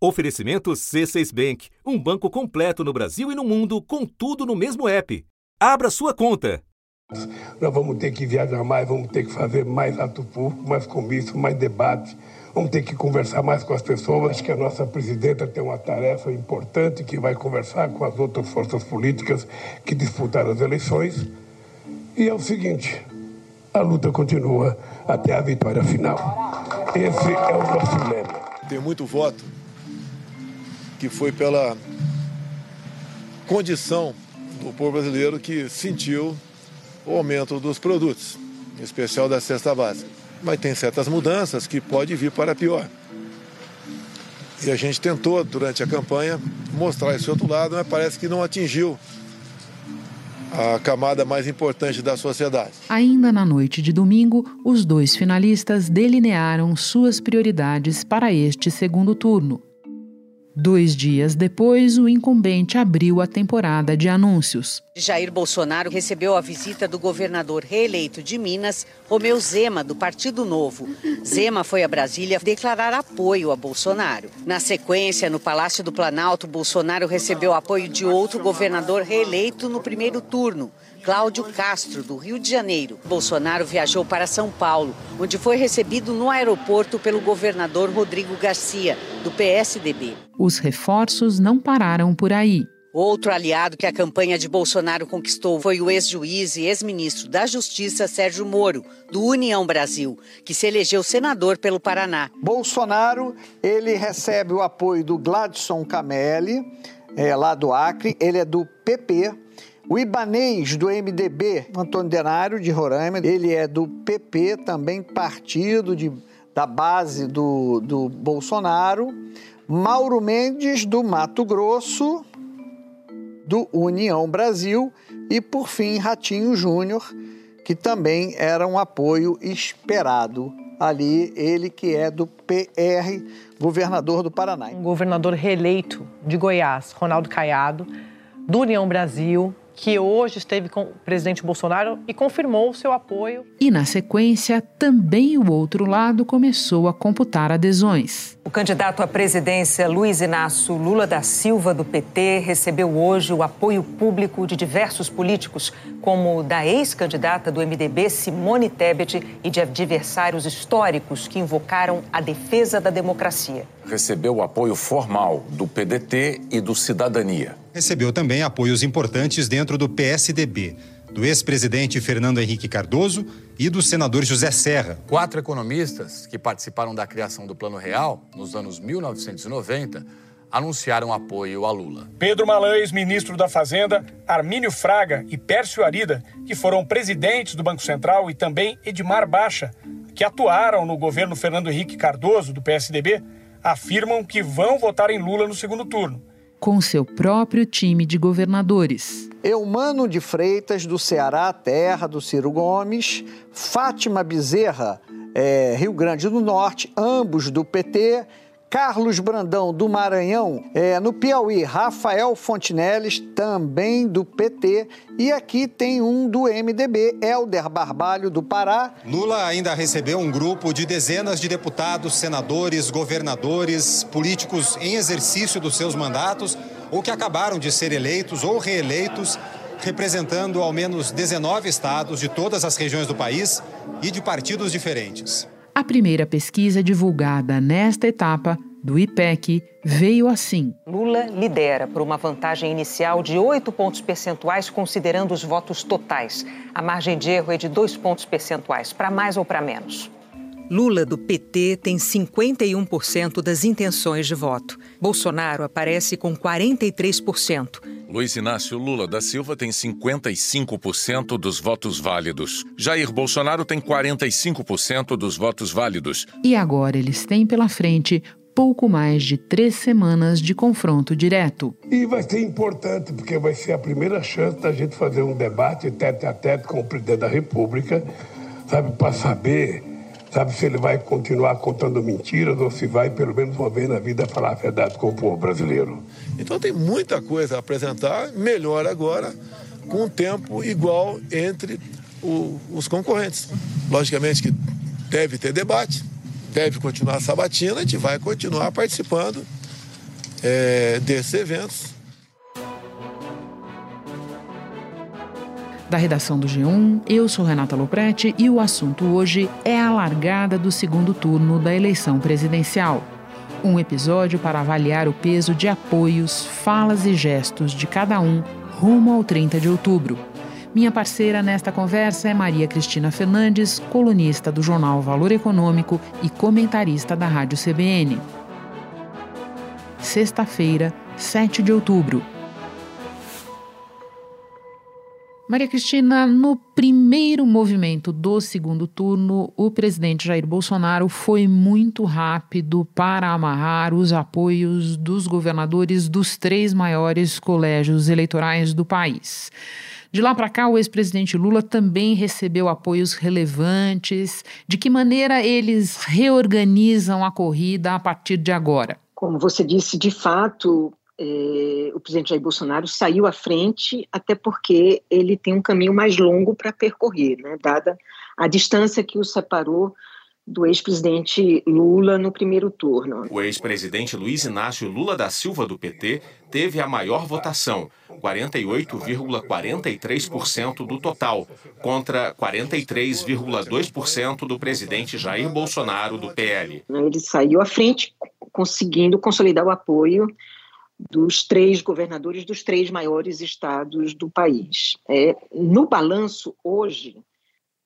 Oferecimento C6 Bank, um banco completo no Brasil e no mundo, com tudo no mesmo app. Abra sua conta. Nós vamos ter que viajar mais, vamos ter que fazer mais ato público, mais comício, mais debate. Vamos ter que conversar mais com as pessoas. Acho que a nossa presidenta tem uma tarefa importante que vai conversar com as outras forças políticas que disputaram as eleições. E é o seguinte: a luta continua até a vitória final. Esse é o nosso lema. Tem muito voto que foi pela condição do povo brasileiro que sentiu o aumento dos produtos, em especial da cesta básica. Mas tem certas mudanças que pode vir para pior. E a gente tentou, durante a campanha, mostrar esse outro lado, mas parece que não atingiu a camada mais importante da sociedade. Ainda na noite de domingo, os dois finalistas delinearam suas prioridades para este segundo turno. Dois dias depois, o incumbente abriu a temporada de anúncios. Jair Bolsonaro recebeu a visita do governador reeleito de Minas, Romeu Zema, do Partido Novo. Zema foi a Brasília declarar apoio a Bolsonaro. Na sequência, no Palácio do Planalto, Bolsonaro recebeu apoio de outro governador reeleito no primeiro turno. Cláudio Castro, do Rio de Janeiro. Bolsonaro viajou para São Paulo, onde foi recebido no aeroporto pelo governador Rodrigo Garcia, do PSDB. Os reforços não pararam por aí. Outro aliado que a campanha de Bolsonaro conquistou foi o ex-juiz e ex-ministro da Justiça Sérgio Moro, do União Brasil, que se elegeu senador pelo Paraná. Bolsonaro, ele recebe o apoio do Gladson Camelli, é, lá do Acre, ele é do PP. O Ibanês, do MDB, Antônio Denário, de Roraima, ele é do PP, também partido de, da base do, do Bolsonaro. Mauro Mendes, do Mato Grosso, do União Brasil. E, por fim, Ratinho Júnior, que também era um apoio esperado ali, ele que é do PR, governador do Paraná. Um governador reeleito de Goiás, Ronaldo Caiado, do União Brasil, que hoje esteve com o presidente Bolsonaro e confirmou o seu apoio. E, na sequência, também o outro lado começou a computar adesões. O candidato à presidência Luiz Inácio Lula da Silva, do PT, recebeu hoje o apoio público de diversos políticos, como da ex-candidata do MDB, Simone Tebet, e de adversários históricos que invocaram a defesa da democracia. Recebeu o apoio formal do PDT e do Cidadania. Recebeu também apoios importantes dentro do PSDB do ex-presidente Fernando Henrique Cardoso e do senador José Serra. Quatro economistas que participaram da criação do Plano Real nos anos 1990 anunciaram apoio a Lula. Pedro Malães, ministro da Fazenda, Armínio Fraga e Pércio Arida, que foram presidentes do Banco Central, e também Edmar Baixa, que atuaram no governo Fernando Henrique Cardoso, do PSDB, afirmam que vão votar em Lula no segundo turno. Com seu próprio time de governadores. Eumano de Freitas, do Ceará, terra do Ciro Gomes, Fátima Bezerra, é, Rio Grande do Norte, ambos do PT, Carlos Brandão, do Maranhão, é, no Piauí, Rafael Fontinelles, também do PT, e aqui tem um do MDB, Helder Barbalho, do Pará. Lula ainda recebeu um grupo de dezenas de deputados, senadores, governadores, políticos em exercício dos seus mandatos ou que acabaram de ser eleitos ou reeleitos, representando ao menos 19 estados de todas as regiões do país e de partidos diferentes. A primeira pesquisa divulgada nesta etapa do IPEC veio assim. Lula lidera por uma vantagem inicial de 8 pontos percentuais, considerando os votos totais. A margem de erro é de 2 pontos percentuais, para mais ou para menos. Lula, do PT, tem 51% das intenções de voto. Bolsonaro aparece com 43%. Luiz Inácio Lula da Silva tem 55% dos votos válidos. Jair Bolsonaro tem 45% dos votos válidos. E agora eles têm pela frente pouco mais de três semanas de confronto direto. E vai ser importante, porque vai ser a primeira chance da gente fazer um debate tete a tete com o presidente da República, sabe, para saber sabe se ele vai continuar contando mentiras ou se vai, pelo menos uma vez na vida, falar a verdade com o povo brasileiro. Então tem muita coisa a apresentar, melhor agora, com um tempo igual entre o, os concorrentes. Logicamente que deve ter debate, deve continuar a sabatina, a gente vai continuar participando é, desses eventos. Da redação do G1, eu sou Renata Loprete e o assunto hoje é a largada do segundo turno da eleição presidencial. Um episódio para avaliar o peso de apoios, falas e gestos de cada um rumo ao 30 de outubro. Minha parceira nesta conversa é Maria Cristina Fernandes, colunista do jornal Valor Econômico e comentarista da Rádio CBN. Sexta-feira, 7 de outubro. Maria Cristina, no primeiro movimento do segundo turno, o presidente Jair Bolsonaro foi muito rápido para amarrar os apoios dos governadores dos três maiores colégios eleitorais do país. De lá para cá, o ex-presidente Lula também recebeu apoios relevantes. De que maneira eles reorganizam a corrida a partir de agora? Como você disse, de fato, eh, o presidente Jair Bolsonaro saiu à frente, até porque ele tem um caminho mais longo para percorrer, né, dada a distância que o separou do ex-presidente Lula no primeiro turno. O ex-presidente Luiz Inácio Lula da Silva, do PT, teve a maior votação, 48,43% do total, contra 43,2% do presidente Jair Bolsonaro, do PL. Ele saiu à frente, conseguindo consolidar o apoio dos três governadores dos três maiores estados do país. É, no balanço, hoje,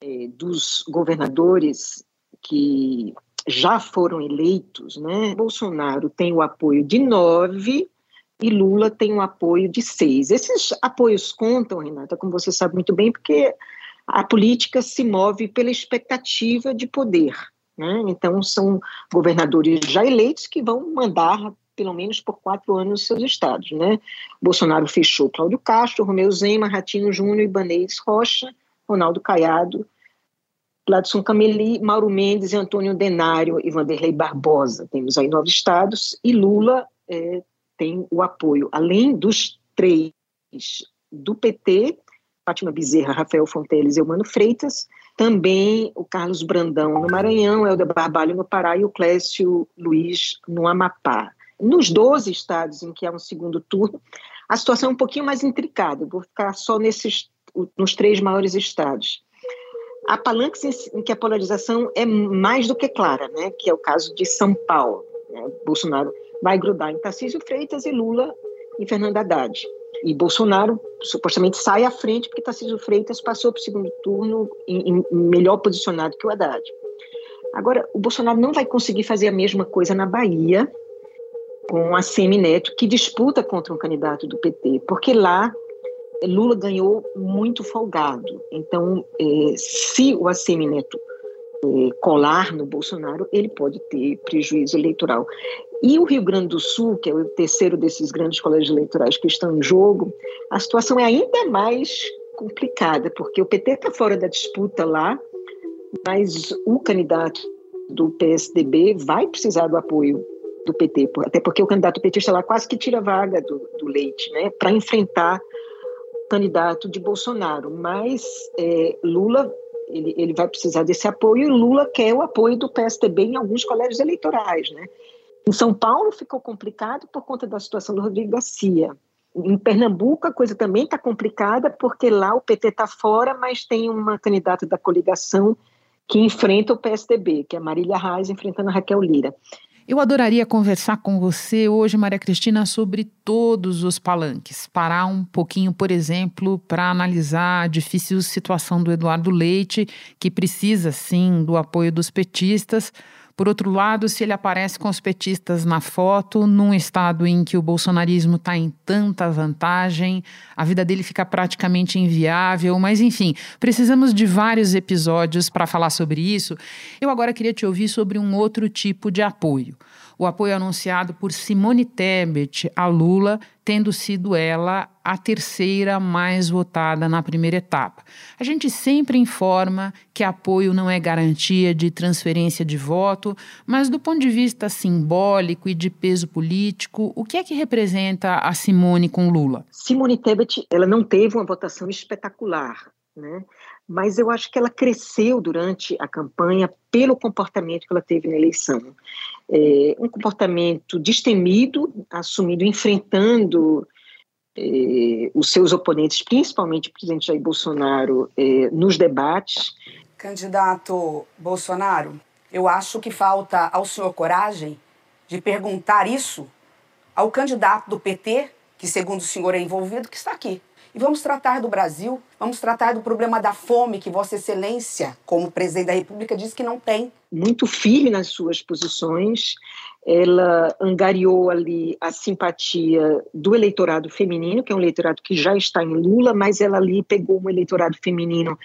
é, dos governadores que já foram eleitos, né, Bolsonaro tem o apoio de nove e Lula tem o apoio de seis. Esses apoios contam, Renata, como você sabe muito bem, porque a política se move pela expectativa de poder. Né? Então, são governadores já eleitos que vão mandar pelo menos por quatro anos nos seus estados. Né? Bolsonaro fechou Cláudio Castro, Romeu Zema, Ratinho Júnior, Ibanez Rocha, Ronaldo Caiado, Gladson Cameli, Mauro Mendes, Antônio Denário e Vanderlei Barbosa. Temos aí nove estados e Lula é, tem o apoio, além dos três do PT, Fátima Bezerra, Rafael Fonteles e Eumano Freitas, também o Carlos Brandão no Maranhão, Helder Barbalho no Pará e o Clécio Luiz no Amapá. Nos 12 estados em que há um segundo turno, a situação é um pouquinho mais intricada. Vou ficar só nesses, nos três maiores estados. Há palanques em que a polarização é mais do que clara, né? que é o caso de São Paulo. Né? Bolsonaro vai grudar em Tarcísio Freitas e Lula em Fernando Haddad. E Bolsonaro supostamente sai à frente porque Tarcísio Freitas passou para o segundo turno em, em melhor posicionado que o Haddad. Agora, o Bolsonaro não vai conseguir fazer a mesma coisa na Bahia, com a Semineto, que disputa contra um candidato do PT, porque lá Lula ganhou muito folgado. Então, eh, se o Assemineto eh, colar no Bolsonaro, ele pode ter prejuízo eleitoral. E o Rio Grande do Sul, que é o terceiro desses grandes colégios eleitorais que estão em jogo, a situação é ainda mais complicada, porque o PT está fora da disputa lá, mas o candidato do PSDB vai precisar do apoio do PT, até porque o candidato petista lá quase que tira a vaga do, do Leite, né, para enfrentar o candidato de Bolsonaro. Mas é, Lula ele, ele vai precisar desse apoio e Lula quer o apoio do PSDB em alguns colégios eleitorais, né? Em São Paulo ficou complicado por conta da situação do Rodrigo Garcia. Em Pernambuco a coisa também está complicada porque lá o PT está fora, mas tem uma candidata da coligação que enfrenta o PSDB, que é Marília Reis enfrentando a Raquel Lira. Eu adoraria conversar com você hoje, Maria Cristina, sobre todos os palanques. Parar um pouquinho, por exemplo, para analisar a difícil situação do Eduardo Leite, que precisa, sim, do apoio dos petistas por outro lado, se ele aparece com os petistas na foto, num estado em que o bolsonarismo está em tanta vantagem, a vida dele fica praticamente inviável, mas enfim, precisamos de vários episódios para falar sobre isso. Eu agora queria te ouvir sobre um outro tipo de apoio o apoio anunciado por Simone Tebet a Lula, tendo sido ela a terceira mais votada na primeira etapa. A gente sempre informa que apoio não é garantia de transferência de voto, mas do ponto de vista simbólico e de peso político, o que é que representa a Simone com Lula? Simone Tebet, ela não teve uma votação espetacular, né? Mas eu acho que ela cresceu durante a campanha pelo comportamento que ela teve na eleição. É, um comportamento destemido, assumido, enfrentando é, os seus oponentes, principalmente o presidente Jair Bolsonaro, é, nos debates. Candidato Bolsonaro, eu acho que falta ao senhor coragem de perguntar isso ao candidato do PT, que segundo o senhor é envolvido, que está aqui. E vamos tratar do Brasil, vamos tratar do problema da fome que Vossa Excelência, como presidente da República, diz que não tem. Muito firme nas suas posições, ela angariou ali a simpatia do eleitorado feminino, que é um eleitorado que já está em Lula, mas ela ali pegou um eleitorado feminino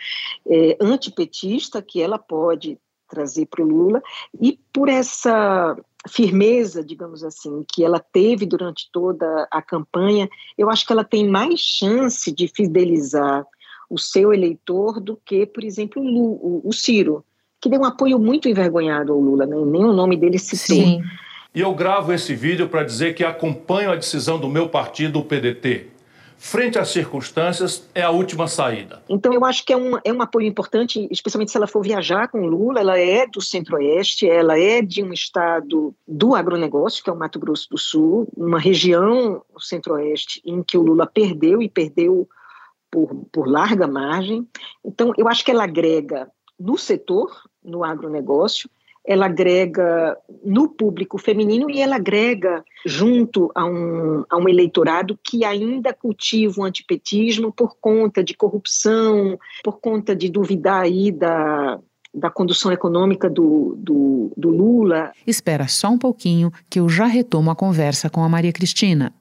é, antipetista, que ela pode trazer para o Lula, e por essa firmeza, digamos assim, que ela teve durante toda a campanha, eu acho que ela tem mais chance de fidelizar o seu eleitor do que, por exemplo, o, o, o Ciro, que deu um apoio muito envergonhado ao Lula, né? nem o nome dele citou. Sim. E eu gravo esse vídeo para dizer que acompanho a decisão do meu partido, o PDT frente às circunstâncias, é a última saída. Então, eu acho que é um, é um apoio importante, especialmente se ela for viajar com Lula. Ela é do Centro-Oeste, ela é de um estado do agronegócio, que é o Mato Grosso do Sul, uma região, o Centro-Oeste, em que o Lula perdeu e perdeu por, por larga margem. Então, eu acho que ela agrega no setor, no agronegócio, ela agrega no público feminino e ela agrega junto a um, a um eleitorado que ainda cultiva o antipetismo por conta de corrupção, por conta de duvidar aí da, da condução econômica do, do, do Lula. Espera só um pouquinho que eu já retomo a conversa com a Maria Cristina.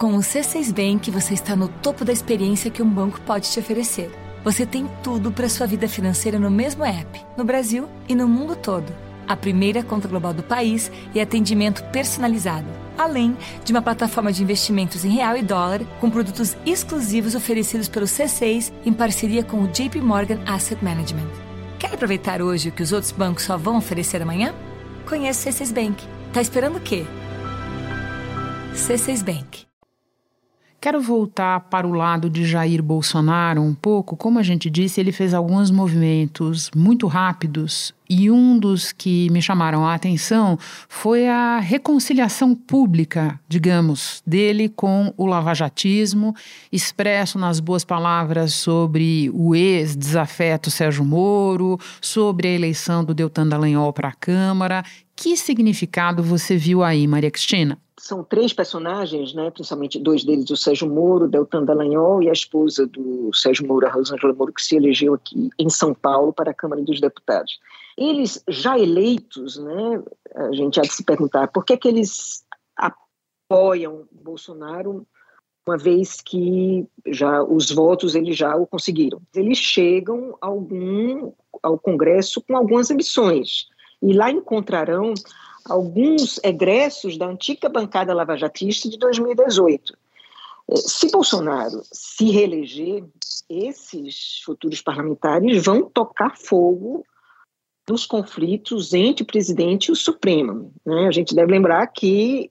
Com o C6 Bank, você está no topo da experiência que um banco pode te oferecer. Você tem tudo para sua vida financeira no mesmo app, no Brasil e no mundo todo a primeira conta global do país e atendimento personalizado, além de uma plataforma de investimentos em real e dólar com produtos exclusivos oferecidos pelo C6 em parceria com o JP Morgan Asset Management. Quer aproveitar hoje o que os outros bancos só vão oferecer amanhã? Conheça o C6 Bank. Tá esperando o quê? C6 Bank. Quero voltar para o lado de Jair Bolsonaro um pouco. Como a gente disse, ele fez alguns movimentos muito rápidos e um dos que me chamaram a atenção foi a reconciliação pública, digamos, dele com o lavajatismo, expresso nas boas palavras sobre o ex-desafeto Sérgio Moro, sobre a eleição do Deltan Dallagnol para a Câmara. Que significado você viu aí, Maria Cristina? são três personagens, né, principalmente dois deles, o Sérgio Moro, Deltan Dallagnol e a esposa do Sérgio Moro, a Rosângela Moro, que se elegeu aqui em São Paulo para a Câmara dos Deputados. Eles já eleitos, né, a gente há de se perguntar por que, que eles apoiam Bolsonaro uma vez que já os votos eles já o conseguiram. Eles chegam algum, ao Congresso com algumas ambições e lá encontrarão alguns egressos da antiga bancada lavajatista de 2018. É, se Bolsonaro se reeleger, esses futuros parlamentares vão tocar fogo nos conflitos entre o presidente e o Supremo. Né? A gente deve lembrar que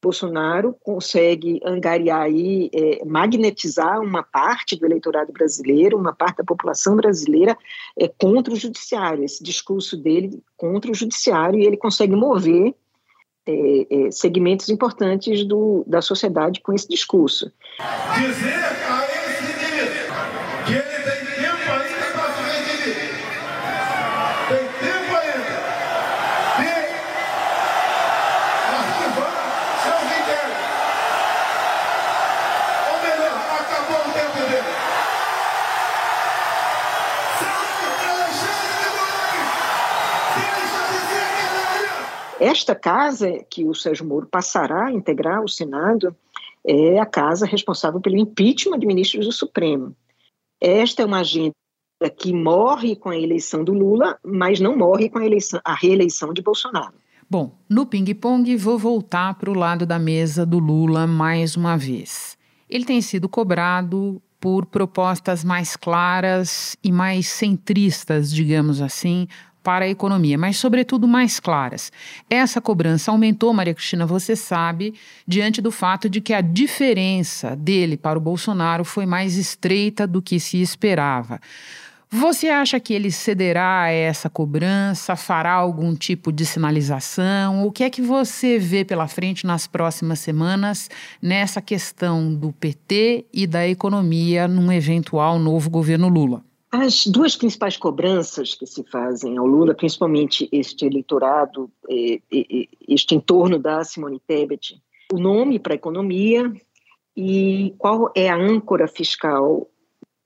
Bolsonaro consegue angariar aí, é, magnetizar uma parte do eleitorado brasileiro, uma parte da população brasileira é, contra o judiciário. Esse discurso dele contra o judiciário e ele consegue mover é, é segmentos importantes do, da sociedade com esse discurso. Dizer Esta casa que o Sérgio Moro passará a integrar o Senado é a casa responsável pelo impeachment de ministros do Supremo. Esta é uma agenda que morre com a eleição do Lula, mas não morre com a, eleição, a reeleição de Bolsonaro. Bom, no ping-pong vou voltar para o lado da mesa do Lula mais uma vez. Ele tem sido cobrado por propostas mais claras e mais centristas, digamos assim, para a economia, mas, sobretudo, mais claras. Essa cobrança aumentou, Maria Cristina, você sabe, diante do fato de que a diferença dele para o Bolsonaro foi mais estreita do que se esperava. Você acha que ele cederá a essa cobrança, fará algum tipo de sinalização? O que é que você vê pela frente nas próximas semanas nessa questão do PT e da economia num eventual novo governo Lula? As duas principais cobranças que se fazem ao Lula, principalmente este eleitorado, eh, este entorno da Simone Tebet, o nome para a economia e qual é a âncora fiscal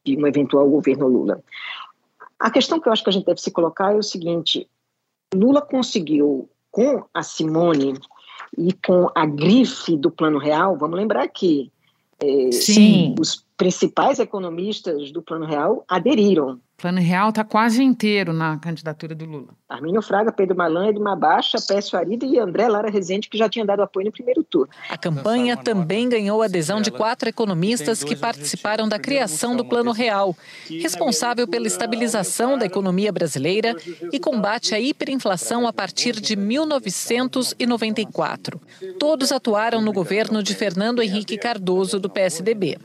de um eventual governo Lula. A questão que eu acho que a gente deve se colocar é o seguinte: Lula conseguiu, com a Simone e com a grife do Plano Real, vamos lembrar que é, os principais economistas do Plano Real aderiram Plano Real está quase inteiro na candidatura do Lula. Arminio Fraga, Pedro Malan, Edmar Baixa, Pécio Arida e André Lara Rezende, que já tinham dado apoio no primeiro turno. A campanha também ganhou a adesão de quatro economistas que participaram da criação do Plano Real, responsável pela estabilização da economia brasileira e combate à hiperinflação a partir de 1994. Todos atuaram no governo de Fernando Henrique Cardoso, do PSDB.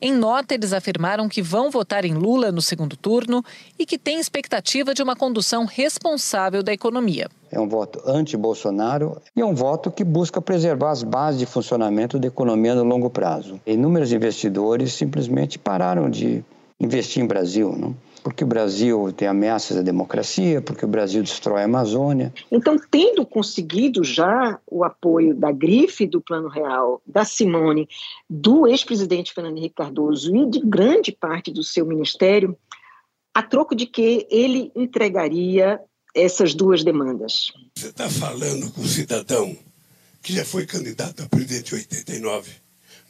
Em nota, eles afirmaram que vão votar em Lula no segundo turno e que têm expectativa de uma condução responsável da economia. É um voto anti-Bolsonaro e é um voto que busca preservar as bases de funcionamento da economia no longo prazo. Inúmeros investidores simplesmente pararam de investir em Brasil. Não? porque o Brasil tem ameaças à democracia, porque o Brasil destrói a Amazônia. Então, tendo conseguido já o apoio da grife do Plano Real, da Simone, do ex-presidente Fernando Henrique Cardoso e de grande parte do seu ministério, a troco de que ele entregaria essas duas demandas. Você está falando com um cidadão que já foi candidato a presidente em 89,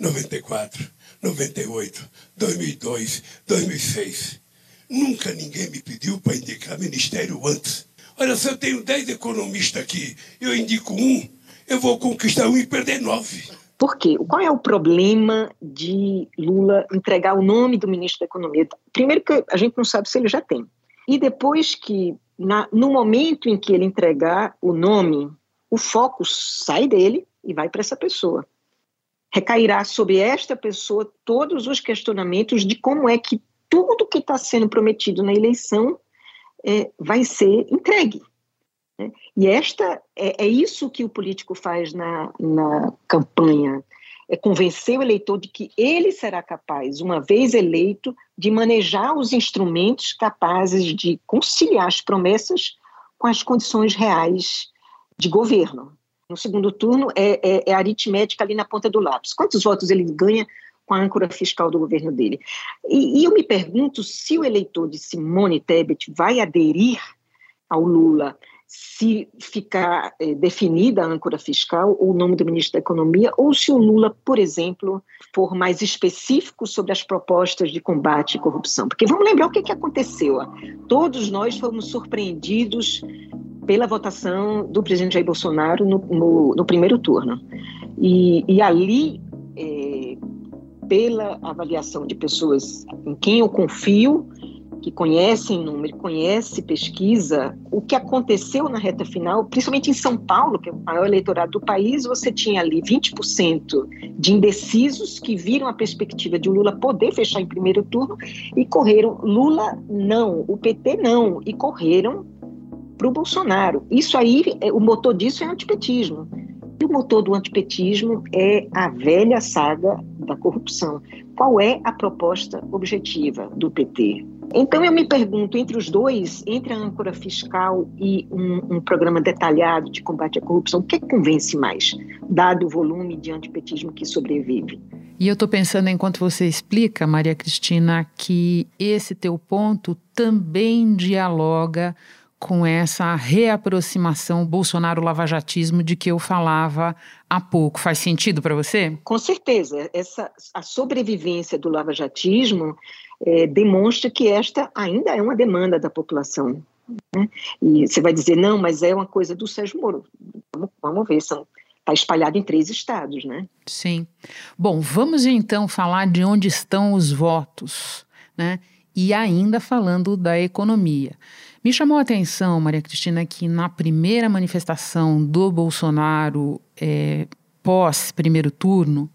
94, 98, 2002, 2006 Nunca ninguém me pediu para indicar ministério antes. Olha, se eu tenho dez economistas aqui, eu indico um, eu vou conquistar um e perder nove. Por quê? Qual é o problema de Lula entregar o nome do ministro da Economia? Primeiro que a gente não sabe se ele já tem. E depois que, na, no momento em que ele entregar o nome, o foco sai dele e vai para essa pessoa. Recairá sobre esta pessoa todos os questionamentos de como é que tudo que está sendo prometido na eleição é, vai ser entregue. Né? E esta é, é, isso que o político faz na, na campanha, é convencer o eleitor de que ele será capaz, uma vez eleito, de manejar os instrumentos capazes de conciliar as promessas com as condições reais de governo. No segundo turno, é, é, é aritmética ali na ponta do lápis. Quantos votos ele ganha com a âncora fiscal do governo dele. E, e eu me pergunto se o eleitor de Simone Tebet vai aderir ao Lula se ficar eh, definida a âncora fiscal ou o nome do ministro da Economia, ou se o Lula, por exemplo, for mais específico sobre as propostas de combate à corrupção. Porque vamos lembrar o que, que aconteceu. Todos nós fomos surpreendidos pela votação do presidente Jair Bolsonaro no, no, no primeiro turno. E, e ali eh, pela avaliação de pessoas em quem eu confio, que conhecem número, conhece pesquisa, o que aconteceu na reta final, principalmente em São Paulo, que é o maior eleitorado do país, você tinha ali 20% de indecisos que viram a perspectiva de o Lula poder fechar em primeiro turno e correram Lula não, o PT não, e correram para o Bolsonaro. Isso aí, é, o motor disso é antipetismo. E o motor do antipetismo é a velha saga da corrupção. Qual é a proposta objetiva do PT? Então eu me pergunto, entre os dois, entre a âncora fiscal e um, um programa detalhado de combate à corrupção, o que convence mais, dado o volume de antipetismo que sobrevive? E eu estou pensando, enquanto você explica, Maria Cristina, que esse teu ponto também dialoga com essa reaproximação Bolsonaro-lavajatismo de que eu falava há pouco. Faz sentido para você? Com certeza. Essa, a sobrevivência do lavajatismo é, demonstra que esta ainda é uma demanda da população. Né? E você vai dizer, não, mas é uma coisa do Sérgio Moro. Vamos, vamos ver, são está espalhado em três estados, né? Sim. Bom, vamos então falar de onde estão os votos, né? E ainda falando da economia. Me chamou a atenção, Maria Cristina, que na primeira manifestação do Bolsonaro é, pós primeiro turno,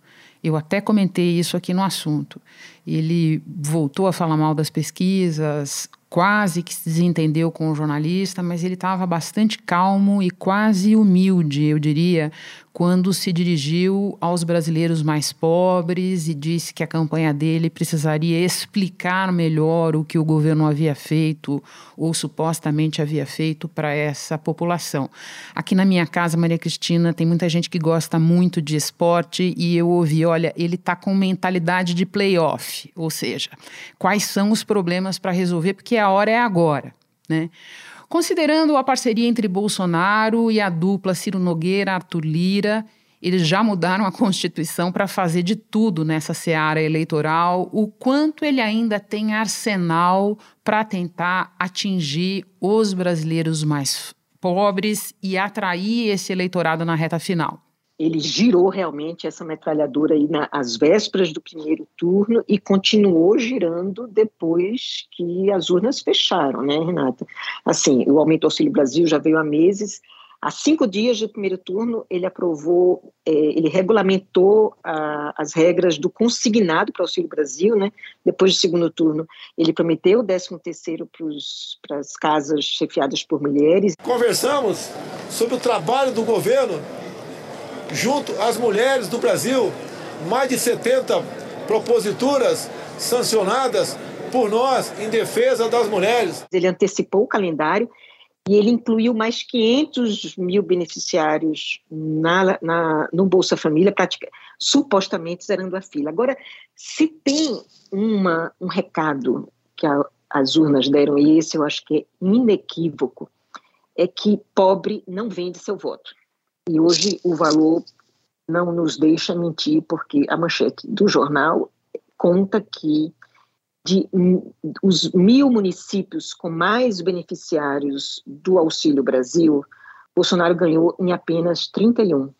eu até comentei isso aqui no assunto. Ele voltou a falar mal das pesquisas, quase que se desentendeu com o jornalista, mas ele estava bastante calmo e quase humilde, eu diria, quando se dirigiu aos brasileiros mais pobres e disse que a campanha dele precisaria explicar melhor o que o governo havia feito ou supostamente havia feito para essa população. Aqui na minha casa, Maria Cristina, tem muita gente que gosta muito de esporte e eu ouvi, olha, ele está com mentalidade de playoff, ou seja, quais são os problemas para resolver, porque a hora é agora, né? Considerando a parceria entre Bolsonaro e a dupla Ciro Nogueira, Arthur Lira, eles já mudaram a Constituição para fazer de tudo nessa seara eleitoral. O quanto ele ainda tem arsenal para tentar atingir os brasileiros mais pobres e atrair esse eleitorado na reta final? Ele girou realmente essa metralhadora aí nas vésperas do primeiro turno e continuou girando depois que as urnas fecharam, né, Renata? Assim, o aumento do Auxílio Brasil já veio há meses. Há cinco dias do primeiro turno, ele aprovou, é, ele regulamentou a, as regras do consignado para o Auxílio Brasil, né? Depois do segundo turno, ele prometeu o 13 terceiro para as casas chefiadas por mulheres. Conversamos sobre o trabalho do governo junto às mulheres do Brasil, mais de 70 proposituras sancionadas por nós em defesa das mulheres. Ele antecipou o calendário e ele incluiu mais 500 mil beneficiários na, na, no Bolsa Família, supostamente zerando a fila. Agora, se tem uma, um recado que a, as urnas deram, e esse eu acho que é inequívoco, é que pobre não vende seu voto. E hoje o valor não nos deixa mentir, porque a manchete do jornal conta que de os mil municípios com mais beneficiários do Auxílio Brasil, Bolsonaro ganhou em apenas 31.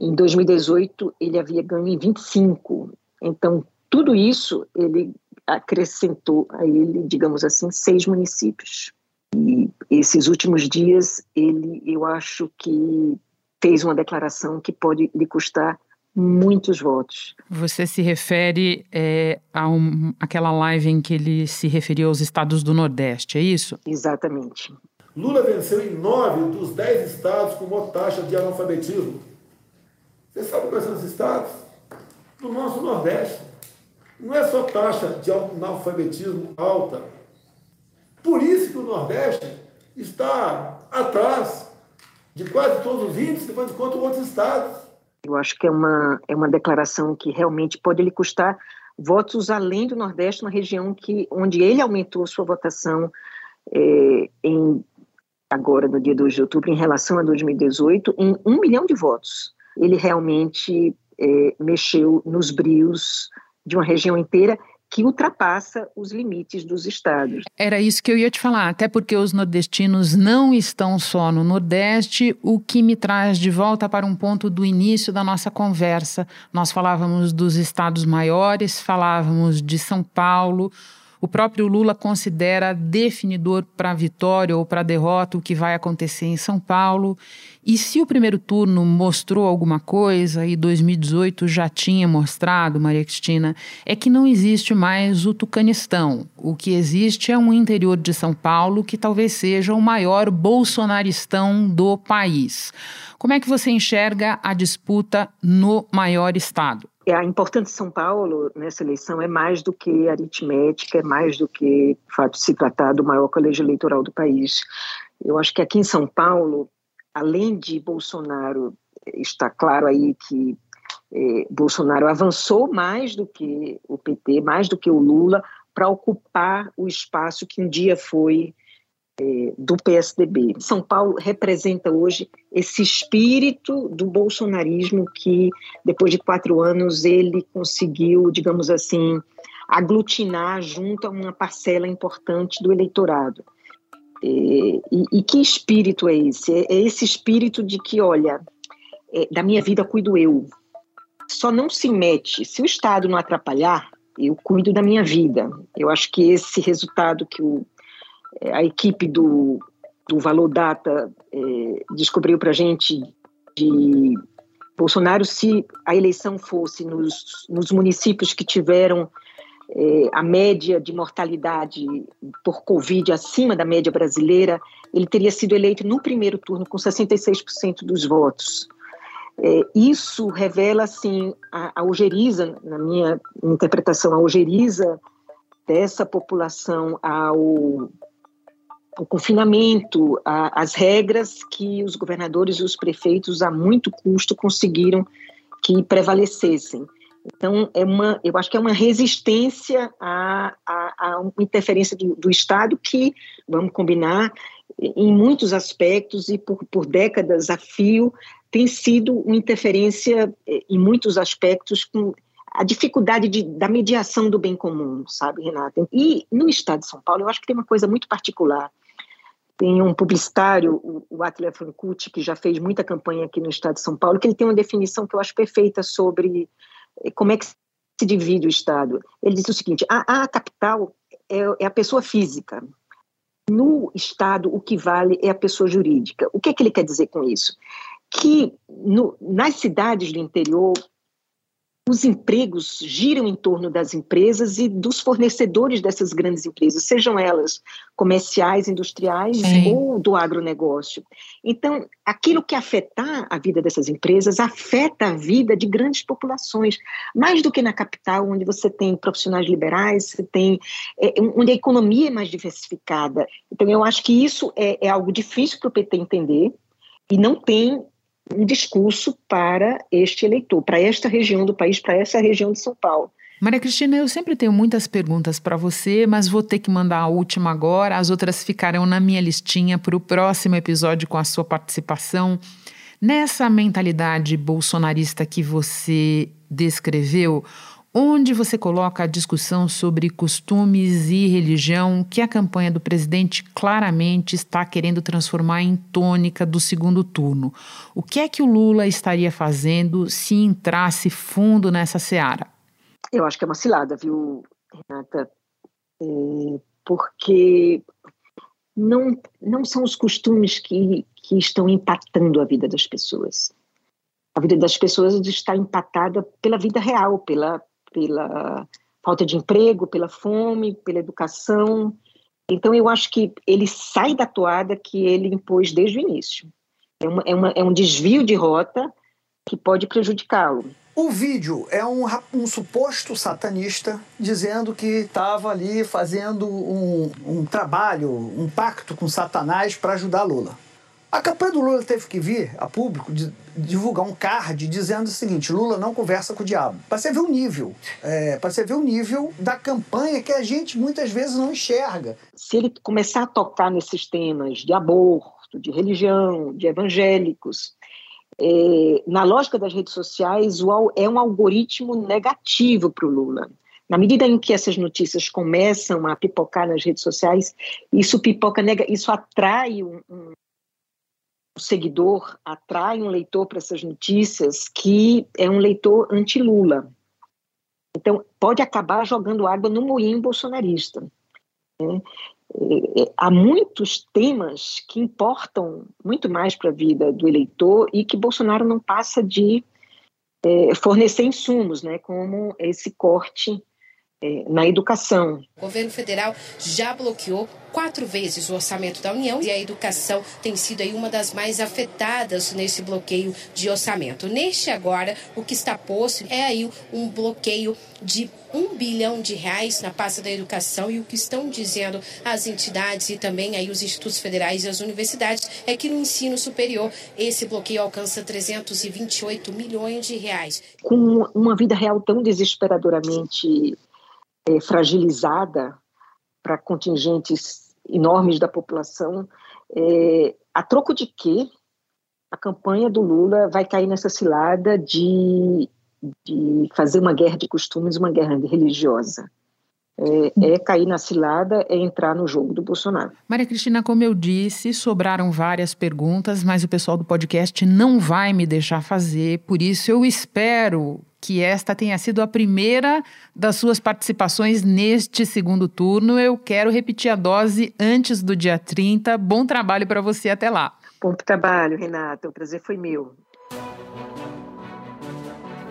Em 2018, ele havia ganho em 25. Então, tudo isso ele acrescentou a ele, digamos assim, seis municípios. E esses últimos dias, ele, eu acho que fez uma declaração que pode lhe custar muitos votos. Você se refere é, a um, aquela live em que ele se referiu aos estados do Nordeste, é isso? Exatamente. Lula venceu em nove dos dez estados com maior taxa de analfabetismo. Você sabe quais são os estados? Do nosso Nordeste. Não é só taxa de analfabetismo alta, por isso que o Nordeste está atrás de quase todos os índices, de quanto outros estados. Eu acho que é uma, é uma declaração que realmente pode lhe custar votos além do Nordeste, uma região que, onde ele aumentou sua votação é, em, agora, no dia 2 de outubro, em relação a 2018, em um milhão de votos. Ele realmente é, mexeu nos brios de uma região inteira que ultrapassa os limites dos estados. Era isso que eu ia te falar, até porque os nordestinos não estão só no Nordeste, o que me traz de volta para um ponto do início da nossa conversa. Nós falávamos dos estados maiores, falávamos de São Paulo, o próprio Lula considera definidor para a vitória ou para a derrota o que vai acontecer em São Paulo. E se o primeiro turno mostrou alguma coisa, e 2018 já tinha mostrado, Maria Cristina, é que não existe mais o Tucanistão. O que existe é um interior de São Paulo que talvez seja o maior bolsonaristão do país. Como é que você enxerga a disputa no maior estado? É, a importância de São Paulo nessa eleição é mais do que aritmética, é mais do que o fato de se tratar do maior colégio eleitoral do país. Eu acho que aqui em São Paulo, além de Bolsonaro, está claro aí que é, Bolsonaro avançou mais do que o PT, mais do que o Lula, para ocupar o espaço que um dia foi é, do PSDB. São Paulo representa hoje esse espírito do bolsonarismo que, depois de quatro anos, ele conseguiu, digamos assim, aglutinar junto a uma parcela importante do eleitorado. É, e, e, que espírito é esse? É, é esse espírito de que, olha, é, da minha vida cuido eu. Só não se mete, se o Estado não atrapalhar, eu cuido da minha vida. Eu acho que esse resultado que o é, a equipe do, do Valor Data é, descobriu para a gente de Bolsonaro, se a eleição fosse nos, nos municípios que tiveram é, a média de mortalidade por Covid acima da média brasileira, ele teria sido eleito no primeiro turno com 66% dos votos. É, isso revela, assim, a, a ojeriza, na minha interpretação, a ojeriza dessa população ao, ao confinamento, a, as regras que os governadores e os prefeitos, a muito custo, conseguiram que prevalecessem. Então, é uma, eu acho que é uma resistência a, a, interferência do, do, Estado que, vamos combinar, em muitos aspectos e por, por décadas a fio, tem sido uma interferência eh, em muitos aspectos com a dificuldade de, da mediação do bem comum, sabe, Renata? E no Estado de São Paulo, eu acho que tem uma coisa muito particular. Tem um publicitário, o, Atila Francucci, que já fez muita campanha aqui no Estado de São Paulo, que ele tem uma definição que eu acho perfeita sobre como é que se divide o Estado. Ele diz o seguinte: a, a capital é, é, a pessoa física. No Estado, o que vale é a pessoa jurídica. O que, é que ele quer dizer com isso? Que no, nas cidades do interior, os empregos giram em torno das empresas e dos fornecedores dessas grandes empresas, sejam elas comerciais, industriais Sim. ou do agronegócio. Então, aquilo que afetar a vida dessas empresas afeta a vida de grandes populações, mais do que na capital, onde você tem profissionais liberais, você tem é, onde a economia é mais diversificada. Então, eu acho que isso é, é algo difícil para o PT entender e não tem um discurso para este eleitor, para esta região do país, para essa região de São Paulo. Maria Cristina, eu sempre tenho muitas perguntas para você, mas vou ter que mandar a última agora. As outras ficarão na minha listinha para o próximo episódio com a sua participação. Nessa mentalidade bolsonarista que você descreveu, onde você coloca a discussão sobre costumes e religião que a campanha do presidente claramente está querendo transformar em tônica do segundo turno. O que é que o Lula estaria fazendo se entrasse fundo nessa seara? Eu acho que é uma cilada, viu, Renata? É, porque não, não são os costumes que, que estão empatando a vida das pessoas. A vida das pessoas está empatada pela vida real, pela, pela falta de emprego, pela fome, pela educação. Então, eu acho que ele sai da toada que ele impôs desde o início. É, uma, é, uma, é um desvio de rota que pode prejudicá-lo. O vídeo é um, um suposto satanista dizendo que estava ali fazendo um, um trabalho, um pacto com Satanás para ajudar Lula. A campanha do Lula teve que vir a público de, divulgar um card dizendo o seguinte: Lula não conversa com o diabo. Para você ver o nível, é, para você ver o nível da campanha que a gente muitas vezes não enxerga. Se ele começar a tocar nesses temas de aborto, de religião, de evangélicos, é, na lógica das redes sociais, o, é um algoritmo negativo para o Lula. Na medida em que essas notícias começam a pipocar nas redes sociais, isso pipoca, isso atrai um, um seguidor atrai um leitor para essas notícias que é um leitor anti-Lula. Então, pode acabar jogando água no moinho bolsonarista. Né? Há muitos temas que importam muito mais para a vida do eleitor e que Bolsonaro não passa de é, fornecer insumos, né, como esse corte na educação. O governo federal já bloqueou quatro vezes o orçamento da União e a educação tem sido aí uma das mais afetadas nesse bloqueio de orçamento. Neste agora, o que está posto é aí um bloqueio de um bilhão de reais na pasta da educação e o que estão dizendo as entidades e também aí os institutos federais e as universidades é que no ensino superior esse bloqueio alcança 328 milhões de reais. Com uma vida real tão desesperadoramente é, fragilizada para contingentes enormes da população, é, a troco de quê a campanha do Lula vai cair nessa cilada de, de fazer uma guerra de costumes, uma guerra religiosa. É, é, cair na cilada, é entrar no jogo do Bolsonaro. Maria Cristina, como eu disse, sobraram várias perguntas, mas o pessoal do podcast não vai me deixar fazer, por isso eu espero que esta tenha sido a primeira das suas participações neste segundo turno. Eu quero repetir a dose antes do dia 30. Bom trabalho para você até lá. Bom trabalho, Renata. O prazer foi meu.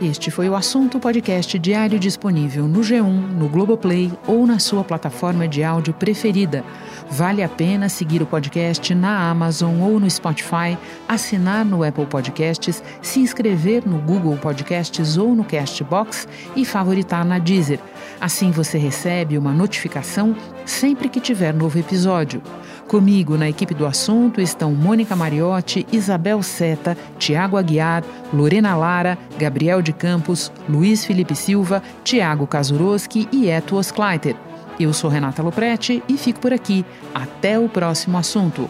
Este foi o assunto podcast diário disponível no G1, no Globoplay ou na sua plataforma de áudio preferida. Vale a pena seguir o podcast na Amazon ou no Spotify, assinar no Apple Podcasts, se inscrever no Google Podcasts ou no Castbox e favoritar na Deezer. Assim você recebe uma notificação sempre que tiver novo episódio. Comigo na equipe do assunto estão Mônica Mariotti, Isabel Seta, Tiago Aguiar, Lorena Lara, Gabriel de Campos, Luiz Felipe Silva, Tiago Kazuroski e Eto Oskleiter. Eu sou Renata Loprete e fico por aqui. Até o próximo assunto.